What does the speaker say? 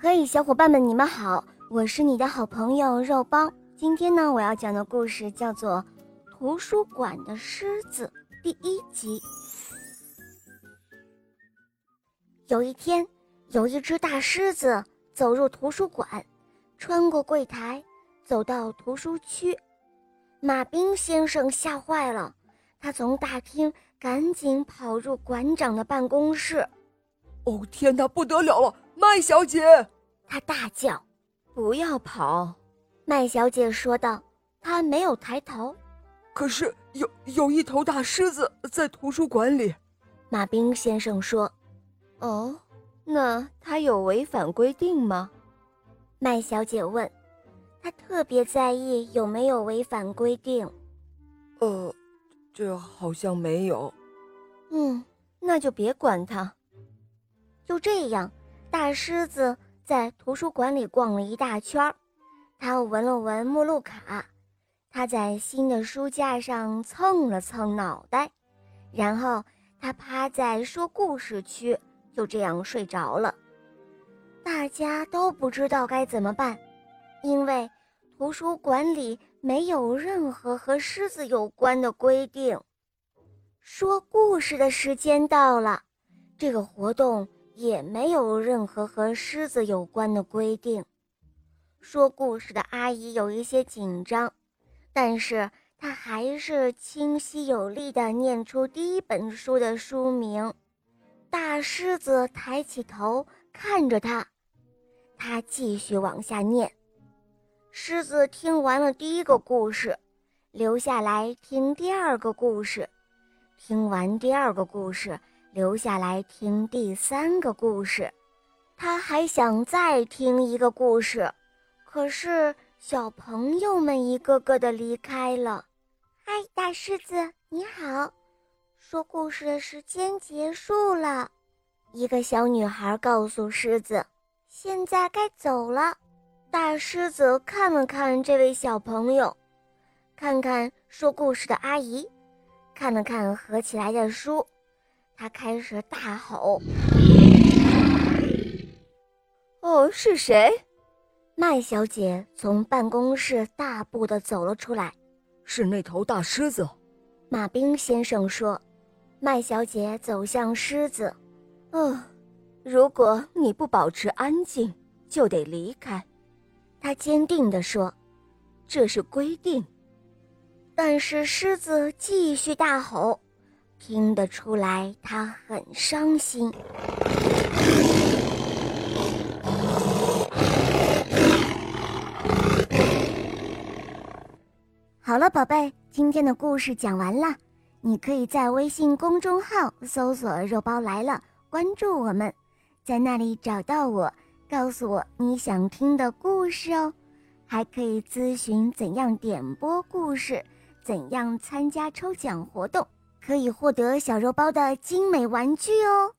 嘿，小伙伴们，你们好，我是你的好朋友肉包。今天呢，我要讲的故事叫做《图书馆的狮子》第一集。有一天，有一只大狮子走入图书馆，穿过柜台，走到图书区。马兵先生吓坏了，他从大厅赶紧跑入馆长的办公室。哦天哪，不得了了，麦小姐！他大叫：“不要跑！”麦小姐说道。她没有抬头。可是有有一头大狮子在图书馆里。马兵先生说：“哦，那他有违反规定吗？”麦小姐问。她特别在意有没有违反规定。呃，这好像没有。嗯，那就别管他。就这样，大狮子在图书馆里逛了一大圈儿。他闻了闻目录卡，他在新的书架上蹭了蹭脑袋，然后他趴在说故事区，就这样睡着了。大家都不知道该怎么办，因为图书馆里没有任何和狮子有关的规定。说故事的时间到了，这个活动。也没有任何和狮子有关的规定。说故事的阿姨有一些紧张，但是她还是清晰有力地念出第一本书的书名。大狮子抬起头看着他，他继续往下念。狮子听完了第一个故事，留下来听第二个故事。听完第二个故事。留下来听第三个故事，他还想再听一个故事，可是小朋友们一个个的离开了。嗨，大狮子，你好！说故事的时间结束了，一个小女孩告诉狮子：“现在该走了。”大狮子看了看这位小朋友，看看说故事的阿姨，看了看合起来的书。他开始大吼：“哦，是谁？”麦小姐从办公室大步的走了出来。“是那头大狮子。”马兵先生说。麦小姐走向狮子。“哦，如果你不保持安静，就得离开。”他坚定地说，“这是规定。”但是狮子继续大吼。听得出来，他很伤心。好了，宝贝，今天的故事讲完了。你可以在微信公众号搜索“肉包来了”，关注我们，在那里找到我，告诉我你想听的故事哦。还可以咨询怎样点播故事，怎样参加抽奖活动。可以获得小肉包的精美玩具哦。